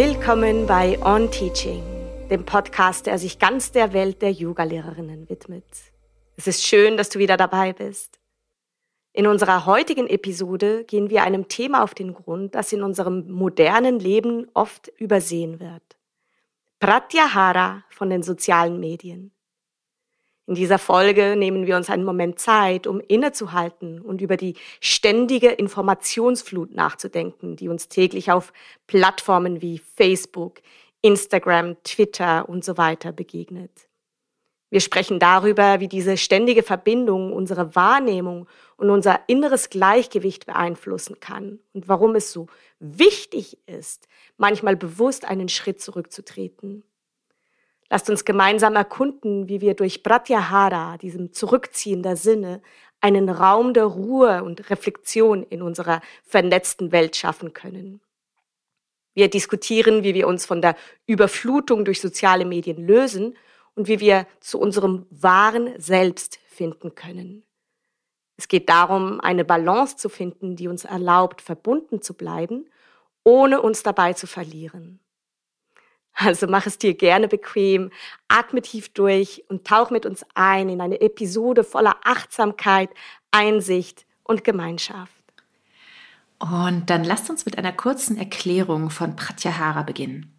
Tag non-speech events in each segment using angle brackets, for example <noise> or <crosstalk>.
Willkommen bei On Teaching, dem Podcast, der sich ganz der Welt der Yoga-Lehrerinnen widmet. Es ist schön, dass du wieder dabei bist. In unserer heutigen Episode gehen wir einem Thema auf den Grund, das in unserem modernen Leben oft übersehen wird. Pratyahara von den sozialen Medien. In dieser Folge nehmen wir uns einen Moment Zeit, um innezuhalten und über die ständige Informationsflut nachzudenken, die uns täglich auf Plattformen wie Facebook, Instagram, Twitter und so weiter begegnet. Wir sprechen darüber, wie diese ständige Verbindung unsere Wahrnehmung und unser inneres Gleichgewicht beeinflussen kann und warum es so wichtig ist, manchmal bewusst einen Schritt zurückzutreten. Lasst uns gemeinsam erkunden, wie wir durch Pratyahara, diesem Zurückziehen der Sinne, einen Raum der Ruhe und Reflexion in unserer vernetzten Welt schaffen können. Wir diskutieren, wie wir uns von der Überflutung durch soziale Medien lösen und wie wir zu unserem wahren Selbst finden können. Es geht darum, eine Balance zu finden, die uns erlaubt, verbunden zu bleiben, ohne uns dabei zu verlieren. Also mach es dir gerne bequem, atme tief durch und tauch mit uns ein in eine Episode voller Achtsamkeit, Einsicht und Gemeinschaft. Und dann lasst uns mit einer kurzen Erklärung von Pratyahara beginnen.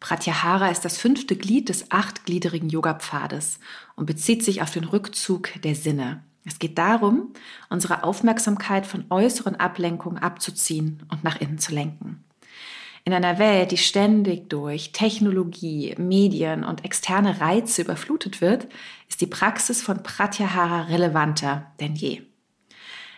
Pratyahara ist das fünfte Glied des achtgliedrigen Yoga-Pfades und bezieht sich auf den Rückzug der Sinne. Es geht darum, unsere Aufmerksamkeit von äußeren Ablenkungen abzuziehen und nach innen zu lenken. In einer Welt, die ständig durch Technologie, Medien und externe Reize überflutet wird, ist die Praxis von Pratyahara relevanter denn je.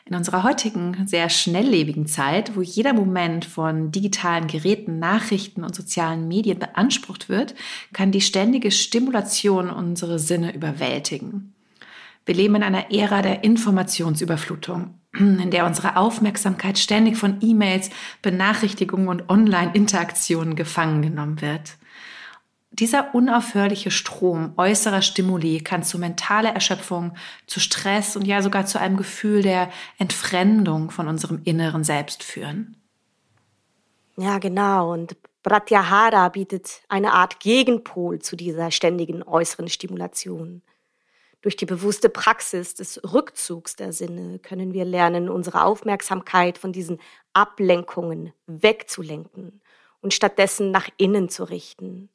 In unserer heutigen, sehr schnelllebigen Zeit, wo jeder Moment von digitalen Geräten, Nachrichten und sozialen Medien beansprucht wird, kann die ständige Stimulation unsere Sinne überwältigen. Wir leben in einer Ära der Informationsüberflutung in der unsere Aufmerksamkeit ständig von E-Mails, Benachrichtigungen und Online-Interaktionen gefangen genommen wird. Dieser unaufhörliche Strom äußerer Stimuli kann zu mentaler Erschöpfung, zu Stress und ja sogar zu einem Gefühl der Entfremdung von unserem inneren Selbst führen. Ja, genau. Und Pratyahara bietet eine Art Gegenpol zu dieser ständigen äußeren Stimulation. Durch die bewusste Praxis des Rückzugs der Sinne können wir lernen, unsere Aufmerksamkeit von diesen Ablenkungen wegzulenken und stattdessen nach innen zu richten.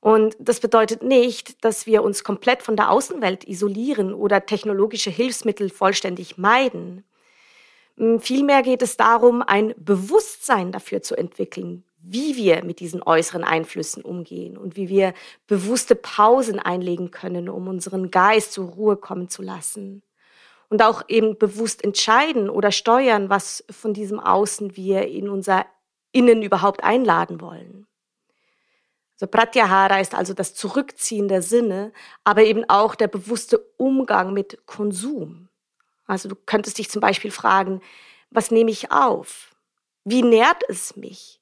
Und das bedeutet nicht, dass wir uns komplett von der Außenwelt isolieren oder technologische Hilfsmittel vollständig meiden. Vielmehr geht es darum, ein Bewusstsein dafür zu entwickeln, wie wir mit diesen äußeren Einflüssen umgehen und wie wir bewusste Pausen einlegen können, um unseren Geist zur Ruhe kommen zu lassen. Und auch eben bewusst entscheiden oder steuern, was von diesem Außen wir in unser Innen überhaupt einladen wollen. Also Pratyahara ist also das Zurückziehen der Sinne, aber eben auch der bewusste Umgang mit Konsum. Also du könntest dich zum Beispiel fragen, was nehme ich auf? Wie nährt es mich?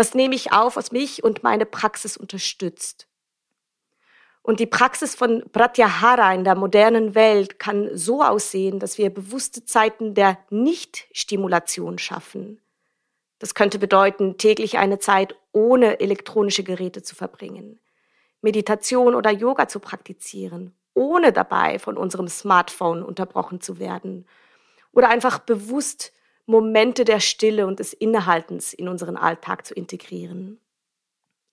Was nehme ich auf, was mich und meine Praxis unterstützt? Und die Praxis von Pratyahara in der modernen Welt kann so aussehen, dass wir bewusste Zeiten der Nicht-Stimulation schaffen. Das könnte bedeuten, täglich eine Zeit ohne elektronische Geräte zu verbringen, Meditation oder Yoga zu praktizieren, ohne dabei von unserem Smartphone unterbrochen zu werden oder einfach bewusst Momente der Stille und des Innehaltens in unseren Alltag zu integrieren.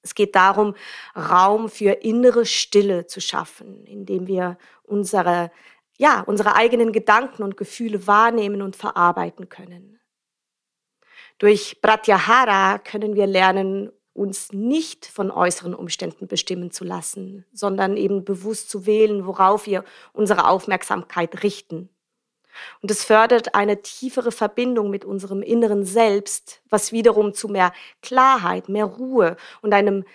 Es geht darum, Raum für innere Stille zu schaffen, indem wir unsere, ja, unsere eigenen Gedanken und Gefühle wahrnehmen und verarbeiten können. Durch Pratyahara können wir lernen, uns nicht von äußeren Umständen bestimmen zu lassen, sondern eben bewusst zu wählen, worauf wir unsere Aufmerksamkeit richten. Und es fördert eine tiefere Verbindung mit unserem inneren Selbst, was wiederum zu mehr Klarheit, mehr Ruhe und einem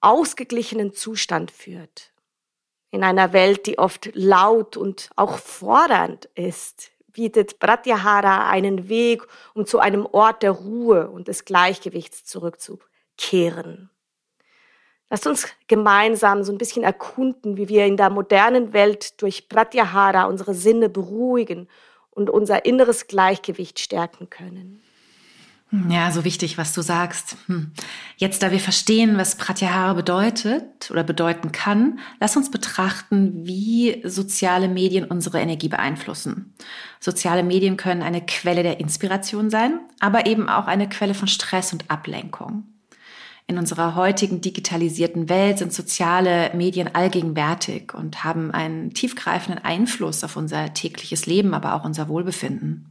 ausgeglichenen Zustand führt. In einer Welt, die oft laut und auch fordernd ist, bietet Pratyahara einen Weg, um zu einem Ort der Ruhe und des Gleichgewichts zurückzukehren. Lasst uns gemeinsam so ein bisschen erkunden, wie wir in der modernen Welt durch Pratyahara unsere Sinne beruhigen und unser inneres Gleichgewicht stärken können. Ja, so wichtig, was du sagst. Hm. Jetzt, da wir verstehen, was Pratyahara bedeutet oder bedeuten kann, lass uns betrachten, wie soziale Medien unsere Energie beeinflussen. Soziale Medien können eine Quelle der Inspiration sein, aber eben auch eine Quelle von Stress und Ablenkung. In unserer heutigen digitalisierten Welt sind soziale Medien allgegenwärtig und haben einen tiefgreifenden Einfluss auf unser tägliches Leben, aber auch unser Wohlbefinden.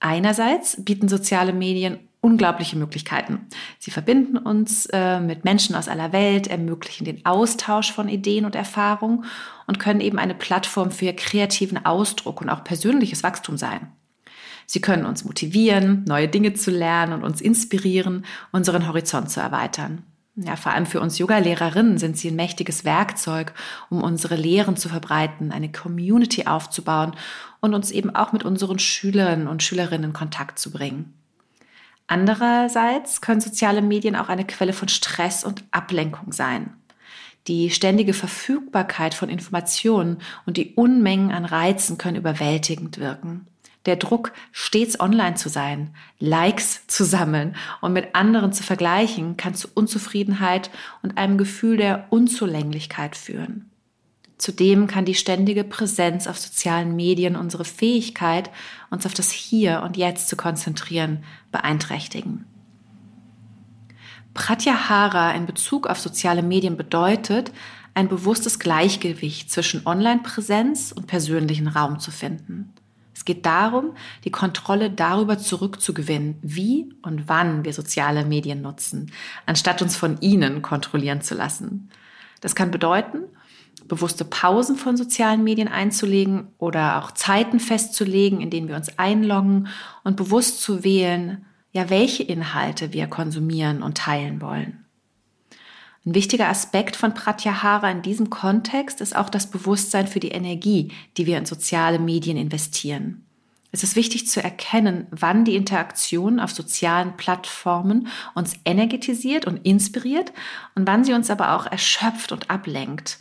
Einerseits bieten soziale Medien unglaubliche Möglichkeiten. Sie verbinden uns äh, mit Menschen aus aller Welt, ermöglichen den Austausch von Ideen und Erfahrungen und können eben eine Plattform für kreativen Ausdruck und auch persönliches Wachstum sein. Sie können uns motivieren, neue Dinge zu lernen und uns inspirieren, unseren Horizont zu erweitern. Ja, vor allem für uns Yoga-Lehrerinnen sind sie ein mächtiges Werkzeug, um unsere Lehren zu verbreiten, eine Community aufzubauen und uns eben auch mit unseren Schülern und Schülerinnen in Kontakt zu bringen. Andererseits können soziale Medien auch eine Quelle von Stress und Ablenkung sein. Die ständige Verfügbarkeit von Informationen und die Unmengen an Reizen können überwältigend wirken der Druck, stets online zu sein, Likes zu sammeln und mit anderen zu vergleichen, kann zu Unzufriedenheit und einem Gefühl der Unzulänglichkeit führen. Zudem kann die ständige Präsenz auf sozialen Medien unsere Fähigkeit, uns auf das Hier und Jetzt zu konzentrieren, beeinträchtigen. Pratyahara in Bezug auf soziale Medien bedeutet, ein bewusstes Gleichgewicht zwischen Online-Präsenz und persönlichen Raum zu finden. Es geht darum, die Kontrolle darüber zurückzugewinnen, wie und wann wir soziale Medien nutzen, anstatt uns von ihnen kontrollieren zu lassen. Das kann bedeuten, bewusste Pausen von sozialen Medien einzulegen oder auch Zeiten festzulegen, in denen wir uns einloggen und bewusst zu wählen, ja, welche Inhalte wir konsumieren und teilen wollen. Ein wichtiger Aspekt von Pratyahara in diesem Kontext ist auch das Bewusstsein für die Energie, die wir in soziale Medien investieren. Es ist wichtig zu erkennen, wann die Interaktion auf sozialen Plattformen uns energetisiert und inspiriert und wann sie uns aber auch erschöpft und ablenkt.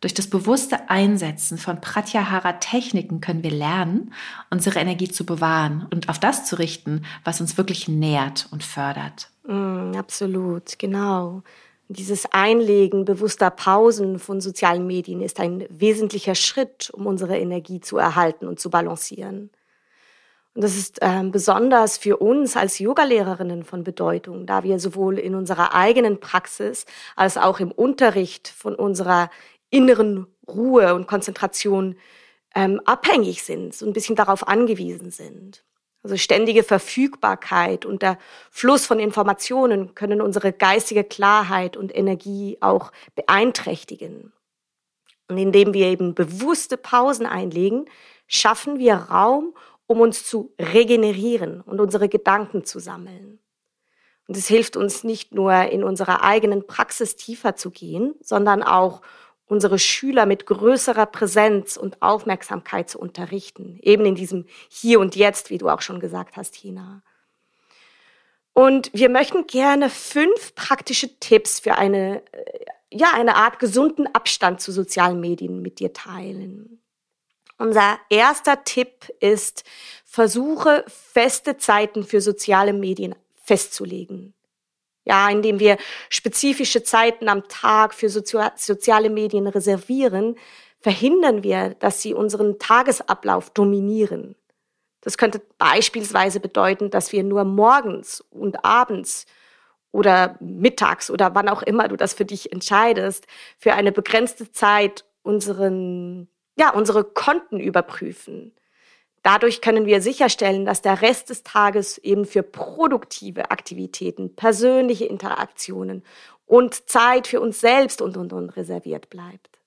Durch das bewusste Einsetzen von Pratyahara-Techniken können wir lernen, unsere Energie zu bewahren und auf das zu richten, was uns wirklich nährt und fördert. Mm, absolut, genau. Dieses Einlegen bewusster Pausen von sozialen Medien ist ein wesentlicher Schritt, um unsere Energie zu erhalten und zu balancieren. Und das ist äh, besonders für uns als Yogalehrerinnen von Bedeutung, da wir sowohl in unserer eigenen Praxis als auch im Unterricht von unserer inneren Ruhe und Konzentration ähm, abhängig sind, so ein bisschen darauf angewiesen sind. Also ständige Verfügbarkeit und der Fluss von Informationen können unsere geistige Klarheit und Energie auch beeinträchtigen. Und indem wir eben bewusste Pausen einlegen, schaffen wir Raum, um uns zu regenerieren und unsere Gedanken zu sammeln. Und es hilft uns nicht nur in unserer eigenen Praxis tiefer zu gehen, sondern auch unsere Schüler mit größerer Präsenz und Aufmerksamkeit zu unterrichten, eben in diesem Hier und Jetzt, wie du auch schon gesagt hast, Hina. Und wir möchten gerne fünf praktische Tipps für eine, äh, ja, eine Art gesunden Abstand zu sozialen Medien mit dir teilen. Unser erster Tipp ist, versuche feste Zeiten für soziale Medien festzulegen ja, indem wir spezifische Zeiten am Tag für soziale Medien reservieren, verhindern wir, dass sie unseren Tagesablauf dominieren. Das könnte beispielsweise bedeuten, dass wir nur morgens und abends oder mittags oder wann auch immer du das für dich entscheidest, für eine begrenzte Zeit unseren, ja, unsere Konten überprüfen. Dadurch können wir sicherstellen, dass der Rest des Tages eben für produktive Aktivitäten, persönliche Interaktionen und Zeit für uns selbst und, und, und reserviert bleibt.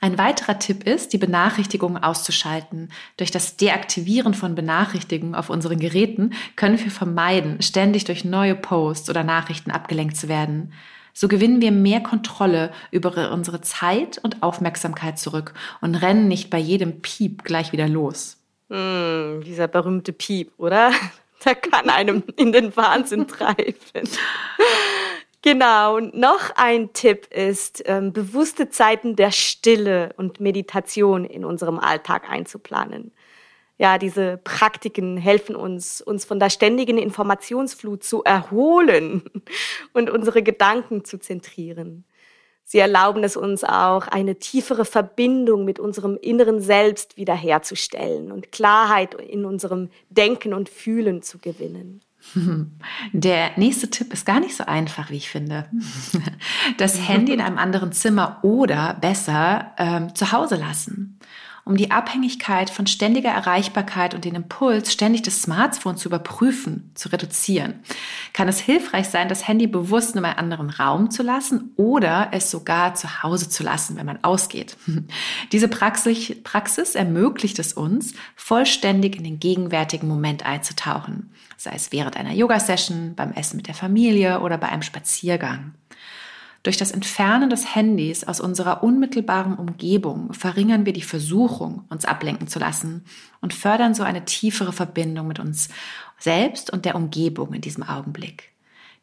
Ein weiterer Tipp ist, die Benachrichtigungen auszuschalten. Durch das Deaktivieren von Benachrichtigungen auf unseren Geräten können wir vermeiden, ständig durch neue Posts oder Nachrichten abgelenkt zu werden. So gewinnen wir mehr Kontrolle über unsere Zeit und Aufmerksamkeit zurück und rennen nicht bei jedem Piep gleich wieder los. Hm, dieser berühmte Piep, oder? <laughs> Der kann einem in den Wahnsinn treiben. <laughs> Genau, und noch ein Tipp ist, ähm, bewusste Zeiten der Stille und Meditation in unserem Alltag einzuplanen. Ja, diese Praktiken helfen uns, uns von der ständigen Informationsflut zu erholen <laughs> und unsere Gedanken zu zentrieren. Sie erlauben es uns auch, eine tiefere Verbindung mit unserem inneren Selbst wiederherzustellen und Klarheit in unserem Denken und Fühlen zu gewinnen. <laughs> Der nächste Tipp ist gar nicht so einfach, wie ich finde. <laughs> Das <laughs> Handy in einem anderen Zimmer oder besser ähm, zu Hause lassen um die Abhängigkeit von ständiger Erreichbarkeit und den Impuls, ständig das Smartphone zu überprüfen, zu reduzieren, kann es hilfreich sein, das Handy bewusst in einem anderen Raum zu lassen oder es sogar zu Hause zu lassen, wenn man ausgeht. <laughs> Diese Praxis, Praxis ermöglicht es uns, vollständig in den gegenwärtigen Moment einzutauchen, sei es während einer Yoga-Session, beim Essen mit der Familie oder bei einem Spaziergang. Durch das Entfernen des Handys aus unserer unmittelbaren Umgebung verringern wir die Versuchung, uns ablenken zu lassen und fördern so eine tiefere Verbindung mit uns selbst und der Umgebung in diesem Augenblick.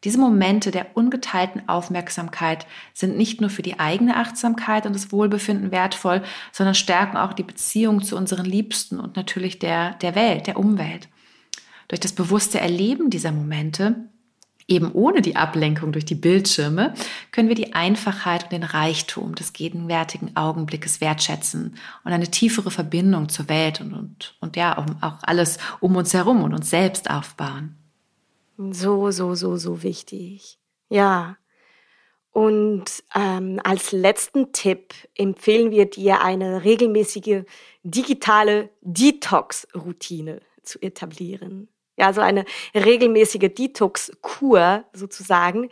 Diese Momente der ungeteilten Aufmerksamkeit sind nicht nur für die eigene Achtsamkeit und das Wohlbefinden wertvoll, sondern stärken auch die Beziehung zu unseren Liebsten und natürlich der, der Welt, der Umwelt. Durch das bewusste Erleben dieser Momente Eben ohne die Ablenkung durch die Bildschirme können wir die Einfachheit und den Reichtum des gegenwärtigen Augenblickes wertschätzen und eine tiefere Verbindung zur Welt und, und, und ja, auch alles um uns herum und uns selbst aufbauen. So, so, so, so wichtig. Ja. Und ähm, als letzten Tipp empfehlen wir dir eine regelmäßige digitale Detox-Routine zu etablieren. Ja, so eine regelmäßige Detox-Kur sozusagen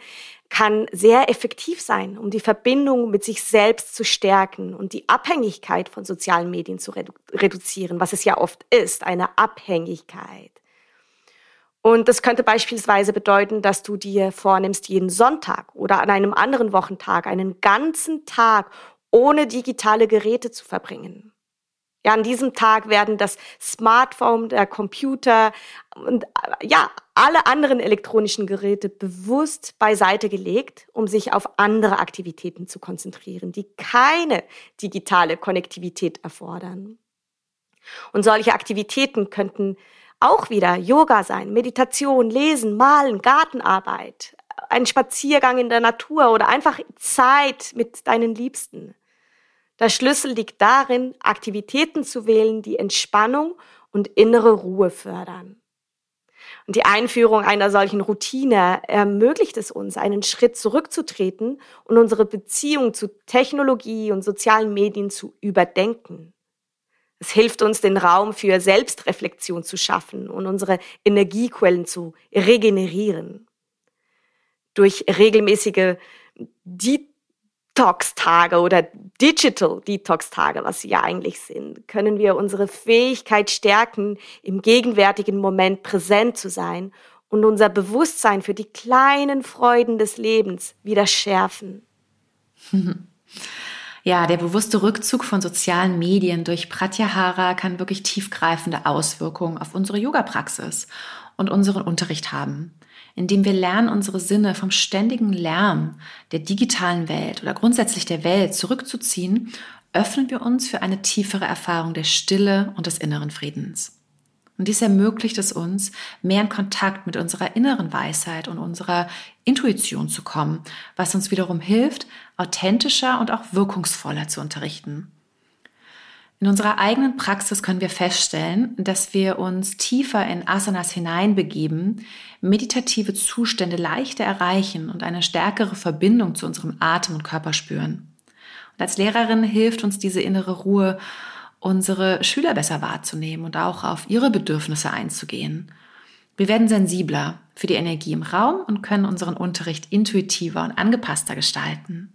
kann sehr effektiv sein, um die Verbindung mit sich selbst zu stärken und die Abhängigkeit von sozialen Medien zu redu reduzieren, was es ja oft ist, eine Abhängigkeit. Und das könnte beispielsweise bedeuten, dass du dir vornimmst, jeden Sonntag oder an einem anderen Wochentag einen ganzen Tag ohne digitale Geräte zu verbringen. Ja, an diesem Tag werden das Smartphone, der Computer und ja, alle anderen elektronischen Geräte bewusst beiseite gelegt, um sich auf andere Aktivitäten zu konzentrieren, die keine digitale Konnektivität erfordern. Und solche Aktivitäten könnten auch wieder Yoga sein, Meditation, Lesen, Malen, Gartenarbeit, ein Spaziergang in der Natur oder einfach Zeit mit deinen Liebsten. Der Schlüssel liegt darin, Aktivitäten zu wählen, die Entspannung und innere Ruhe fördern. Und die Einführung einer solchen Routine ermöglicht es uns, einen Schritt zurückzutreten und unsere Beziehung zu Technologie und sozialen Medien zu überdenken. Es hilft uns, den Raum für Selbstreflexion zu schaffen und unsere Energiequellen zu regenerieren. Durch regelmäßige Detox-Tage oder Digital Detox-Tage, was sie ja eigentlich sind, können wir unsere Fähigkeit stärken, im gegenwärtigen Moment präsent zu sein und unser Bewusstsein für die kleinen Freuden des Lebens wieder schärfen. <laughs> Ja, der bewusste Rückzug von sozialen Medien durch Pratyahara kann wirklich tiefgreifende Auswirkungen auf unsere Yoga-Praxis und unseren Unterricht haben indem wir lernen, unsere Sinne vom ständigen Lärm der digitalen Welt oder grundsätzlich der Welt zurückzuziehen, öffnen wir uns für eine tiefere Erfahrung der Stille und des inneren Friedens. Und dies ermöglicht es uns, mehr in Kontakt mit unserer inneren Weisheit und unserer Intuition zu kommen, was uns wiederum hilft, authentischer und auch wirkungsvoller zu unterrichten. In unserer eigenen Praxis können wir feststellen, dass wir uns tiefer in Asanas hineinbegeben, meditative Zustände leichter erreichen und eine stärkere Verbindung zu unserem Atem und Körper spüren. Und als Lehrerin hilft uns diese innere Ruhe, unsere Schüler besser wahrzunehmen und auch auf ihre Bedürfnisse einzugehen. Wir werden sensibler für die Energie im Raum und können unseren Unterricht intuitiver und angepasster gestalten.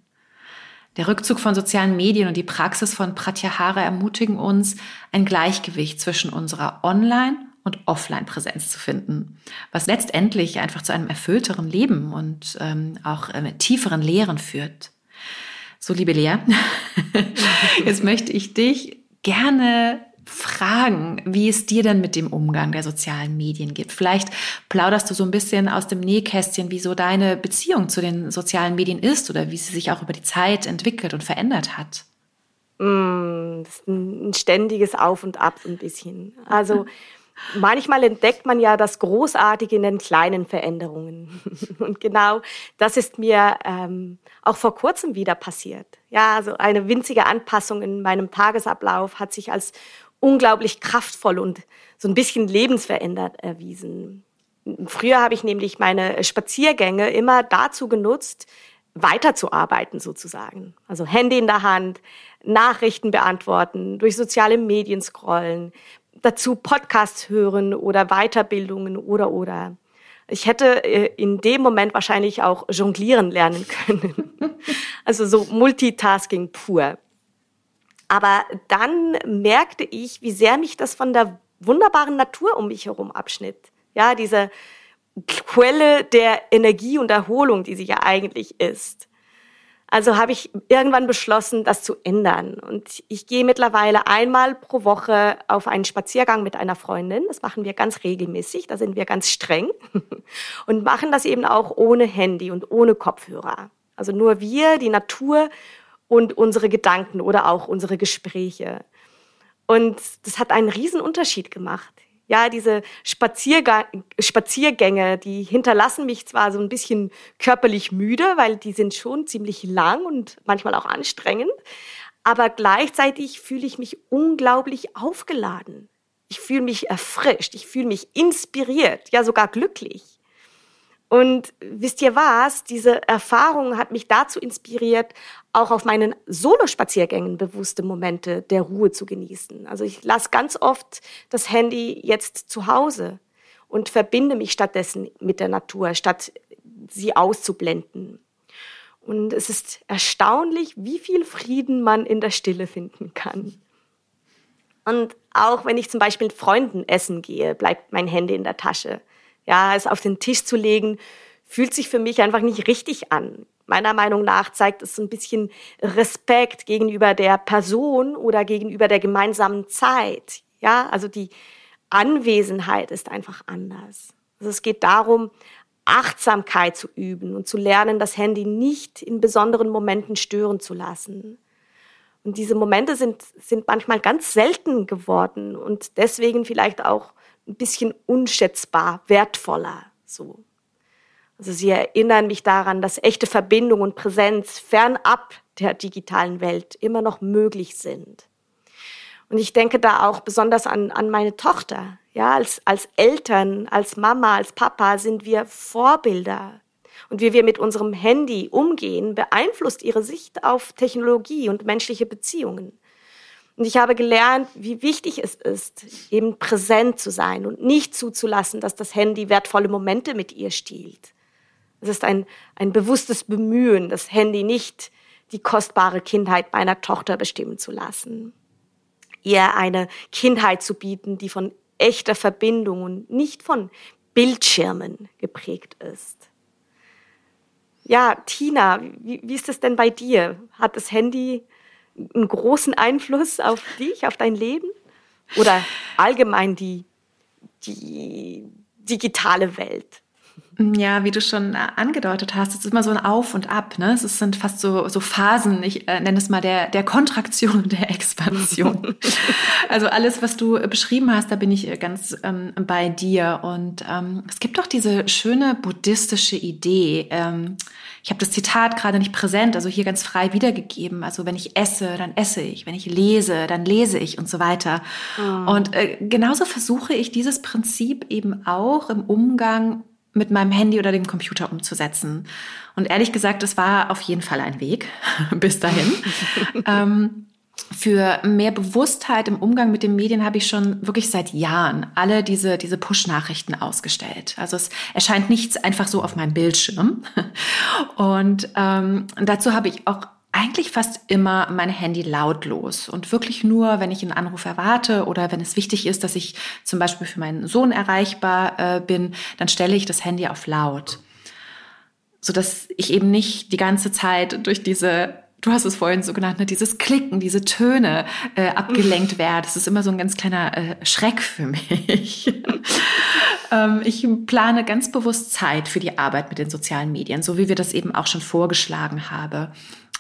Der Rückzug von sozialen Medien und die Praxis von Pratyahara ermutigen uns, ein Gleichgewicht zwischen unserer Online- und Offline-Präsenz zu finden, was letztendlich einfach zu einem erfüllteren Leben und ähm, auch äh, tieferen Lehren führt. So, liebe Lea, <laughs> jetzt möchte ich dich gerne fragen, wie es dir denn mit dem Umgang der sozialen Medien geht. Vielleicht plauderst du so ein bisschen aus dem Nähkästchen, wie so deine Beziehung zu den sozialen Medien ist oder wie sie sich auch über die Zeit entwickelt und verändert hat. Mm, das ist ein ständiges Auf und Ab ein bisschen. Also manchmal entdeckt man ja das Großartige in den kleinen Veränderungen. <laughs> Und genau das ist mir ähm, auch vor kurzem wieder passiert. Ja, also eine winzige Anpassung in meinem Tagesablauf hat sich als unglaublich kraftvoll und so ein bisschen lebensverändert erwiesen. Früher habe ich nämlich meine Spaziergänge immer dazu genutzt, weiterzuarbeiten sozusagen. Also Handy in der Hand, Nachrichten beantworten, durch soziale Medien scrollen, dazu Podcasts hören oder Weiterbildungen oder oder. Ich hätte äh, in dem Moment wahrscheinlich auch jonglieren lernen <laughs> können. Also so Multitasking pur. Aber dann merkte ich, wie sehr mich das von der wunderbaren Natur um mich herum abschnitt. Ja, diese Quelle der Energie und Erholung, die sie ja eigentlich ist. Also habe ich irgendwann beschlossen, das zu ändern. Und ich gehe mittlerweile einmal pro Woche auf einen Spaziergang mit einer Freundin. Das machen wir ganz regelmäßig. Da sind wir ganz streng <laughs> und machen das eben auch ohne Handy und ohne Kopfhörer. Also nur wir, die Natur und unsere Gedanken oder auch unsere Gespräche. Und das hat einen riesen Unterschied gemacht ja, diese Spaziergänge, die hinterlassen mich zwar so ein bisschen körperlich müde, weil die sind schon ziemlich lang und manchmal auch anstrengend, aber gleichzeitig fühle ich mich unglaublich aufgeladen. Ich fühle mich erfrischt, ich fühle mich inspiriert, ja sogar glücklich. Und wisst ihr was? Diese Erfahrung hat mich dazu inspiriert, auch auf meinen Solospaziergängen bewusste Momente der Ruhe zu genießen. Also ich lasse ganz oft das Handy jetzt zu Hause und verbinde mich stattdessen mit der Natur, statt sie auszublenden. Und es ist erstaunlich, wie viel Frieden man in der Stille finden kann. Und auch wenn ich zum Beispiel mit Freunden essen gehe, bleibt mein Handy in der Tasche ja, es auf den Tisch zu legen, fühlt sich für mich einfach nicht richtig an. Meiner Meinung nach zeigt es ein bisschen Respekt gegenüber der Person oder gegenüber der gemeinsamen Zeit. Ja, also die Anwesenheit ist einfach anders. Also es geht darum, Achtsamkeit zu üben und zu lernen, das Handy nicht in besonderen Momenten stören zu lassen. Und diese Momente sind, sind manchmal ganz selten geworden und deswegen vielleicht auch ein bisschen unschätzbar wertvoller. So. Also sie erinnern mich daran, dass echte Verbindung und Präsenz fernab der digitalen Welt immer noch möglich sind. Und ich denke da auch besonders an, an meine Tochter. Ja, als, als Eltern, als Mama, als Papa sind wir Vorbilder. Und wie wir mit unserem Handy umgehen, beeinflusst ihre Sicht auf Technologie und menschliche Beziehungen. Und ich habe gelernt, wie wichtig es ist, eben präsent zu sein und nicht zuzulassen, dass das Handy wertvolle Momente mit ihr stiehlt. Es ist ein, ein bewusstes Bemühen, das Handy nicht die kostbare Kindheit meiner Tochter bestimmen zu lassen. Ihr eine Kindheit zu bieten, die von echter Verbindung und nicht von Bildschirmen geprägt ist. Ja, Tina, wie, wie ist es denn bei dir? Hat das Handy einen großen Einfluss auf dich, auf dein Leben? Oder allgemein die, die digitale Welt? Ja, wie du schon äh, angedeutet hast, es ist immer so ein Auf und Ab. Ne? Es sind fast so, so Phasen, ich äh, nenne es mal der, der Kontraktion und <laughs> der Expansion. also alles, was du beschrieben hast, da bin ich äh, ganz ähm, bei dir. Und ähm, es gibt doch diese schöne buddhistische Idee. Ähm, ich habe das Zitat gerade nicht präsent, also hier ganz frei wiedergegeben. Also wenn ich esse, dann esse ich. Wenn ich lese, dann lese ich und so weiter. Oh. Und äh, genauso versuche ich dieses Prinzip eben auch im Umgang mit meinem Handy oder dem Computer umzusetzen. Und ehrlich gesagt, es war auf jeden Fall ein Weg <laughs> bis dahin. <laughs> ähm, für mehr Bewusstheit im Umgang mit den Medien habe ich schon wirklich seit Jahren alle diese, diese Push-Nachrichten ausgestellt. Also es erscheint nichts einfach so auf meinem Bildschirm. <laughs> Und ähm, dazu habe ich auch eigentlich fast immer mein Handy lautlos und wirklich nur, wenn ich einen Anruf erwarte oder wenn es wichtig ist, dass ich zum Beispiel für meinen Sohn erreichbar äh, bin, dann stelle ich das Handy auf laut, so dass ich eben nicht die ganze Zeit durch diese du hast es vorhin so genannt, ne, dieses Klicken, diese Töne äh, abgelenkt <laughs> werde. Das ist immer so ein ganz kleiner äh, Schreck für mich. <laughs> ähm, ich plane ganz bewusst Zeit für die Arbeit mit den sozialen Medien, so wie wir das eben auch schon vorgeschlagen haben.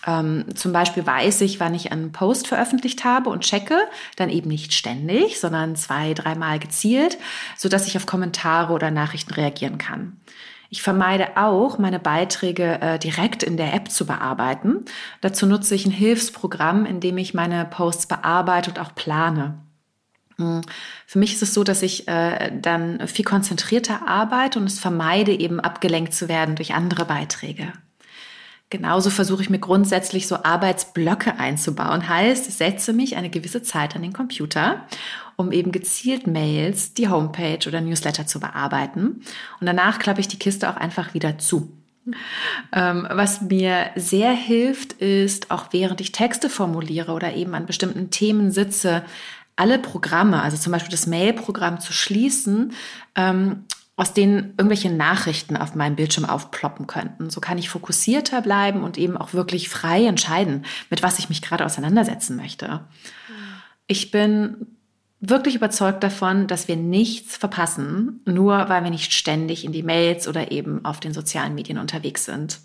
Ähm, zum Beispiel weiß ich, wann ich einen Post veröffentlicht habe und checke, dann eben nicht ständig, sondern zwei, dreimal gezielt, sodass ich auf Kommentare oder Nachrichten reagieren kann. Ich vermeide auch, meine Beiträge äh, direkt in der App zu bearbeiten. Dazu nutze ich ein Hilfsprogramm, in dem ich meine Posts bearbeite und auch plane. Hm. Für mich ist es so, dass ich äh, dann viel konzentrierter arbeite und es vermeide, eben abgelenkt zu werden durch andere Beiträge. Genauso versuche ich mir grundsätzlich so Arbeitsblöcke einzubauen. Heißt, setze mich eine gewisse Zeit an den Computer, um eben gezielt Mails, die Homepage oder Newsletter zu bearbeiten. Und danach klappe ich die Kiste auch einfach wieder zu. Ähm, was mir sehr hilft, ist, auch während ich Texte formuliere oder eben an bestimmten Themen sitze, alle Programme, also zum Beispiel das Mail-Programm zu schließen ähm, aus denen irgendwelche Nachrichten auf meinem Bildschirm aufploppen könnten. So kann ich fokussierter bleiben und eben auch wirklich frei entscheiden, mit was ich mich gerade auseinandersetzen möchte. Ich bin wirklich überzeugt davon, dass wir nichts verpassen, nur weil wir nicht ständig in die Mails oder eben auf den sozialen Medien unterwegs sind.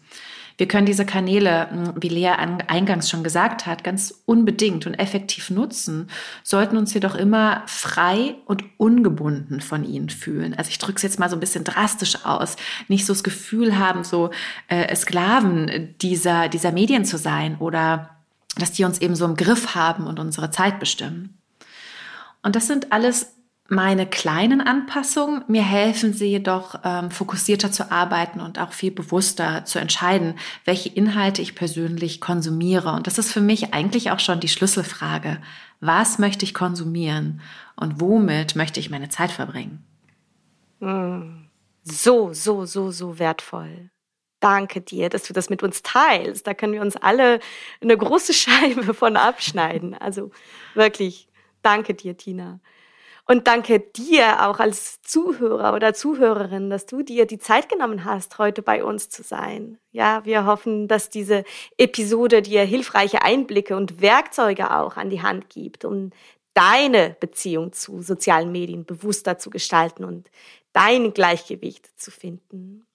Wir können diese Kanäle, hm, wie Lea eingangs schon gesagt hat, ganz unbedingt und effektiv nutzen, sollten uns jedoch immer frei und ungebunden von ihnen fühlen. Also ich drücke es jetzt mal so ein bisschen drastisch aus, nicht so das Gefühl haben, so äh, Sklaven dieser, dieser Medien zu sein oder dass die uns eben so im Griff haben und unsere Zeit bestimmen. Und das sind alles meine kleinen Anpassungen. Mir helfen sie jedoch, ähm, fokussierter zu arbeiten und auch viel bewusster zu entscheiden, welche Inhalte ich persönlich konsumiere. Und das ist für mich eigentlich auch schon die Schlüsselfrage. Was möchte ich konsumieren und womit möchte ich meine Zeit verbringen? Hm. So, so, so, so wertvoll. Danke dir, dass du das mit uns teilst. Da können wir uns alle eine große <laughs> Scheibe von abschneiden. Also wirklich, danke dir, Tina. Und danke dir auch als Zuhörer oder Zuhörerin, dass du dir die Zeit genommen hast, heute bei uns zu sein. Ja, wir hoffen, dass diese Episode dir hilfreiche Einblicke und Werkzeuge auch an die Hand gibt, um deine Beziehung zu sozialen Medien bewusster zu gestalten und dein Gleichgewicht zu finden.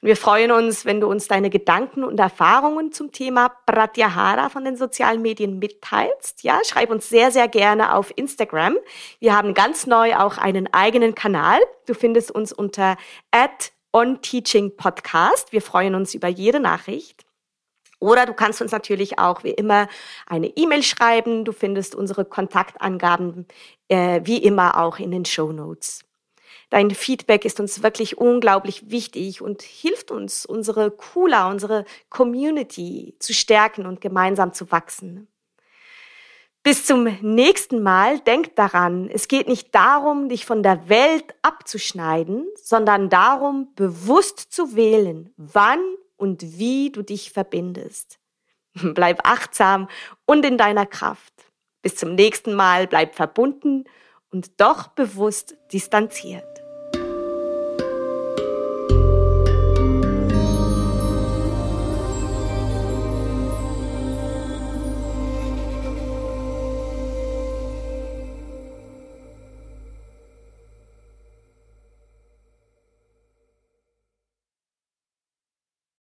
Und wir freuen uns, wenn du uns deine Gedanken und Erfahrungen zum Thema Pratyahara von den sozialen Medien mitteilst. Ja, schreib uns sehr, sehr gerne auf Instagram. Wir haben ganz neu auch einen eigenen Kanal. Du findest uns unter onteachingpodcast. Wir freuen uns über jede Nachricht. Oder du kannst uns natürlich auch wie immer eine E-Mail schreiben. Du findest unsere Kontaktangaben äh, wie immer auch in den Show Notes. Dein Feedback ist uns wirklich unglaublich wichtig und hilft uns, unsere Kula, unsere Community zu stärken und gemeinsam zu wachsen. Bis zum nächsten Mal, denk daran, es geht nicht darum, dich von der Welt abzuschneiden, sondern darum, bewusst zu wählen, wann und wie du dich verbindest. <laughs> Bleib achtsam und in deiner Kraft. Bis zum nächsten Mal, bleib verbunden und doch bewusst distanziert.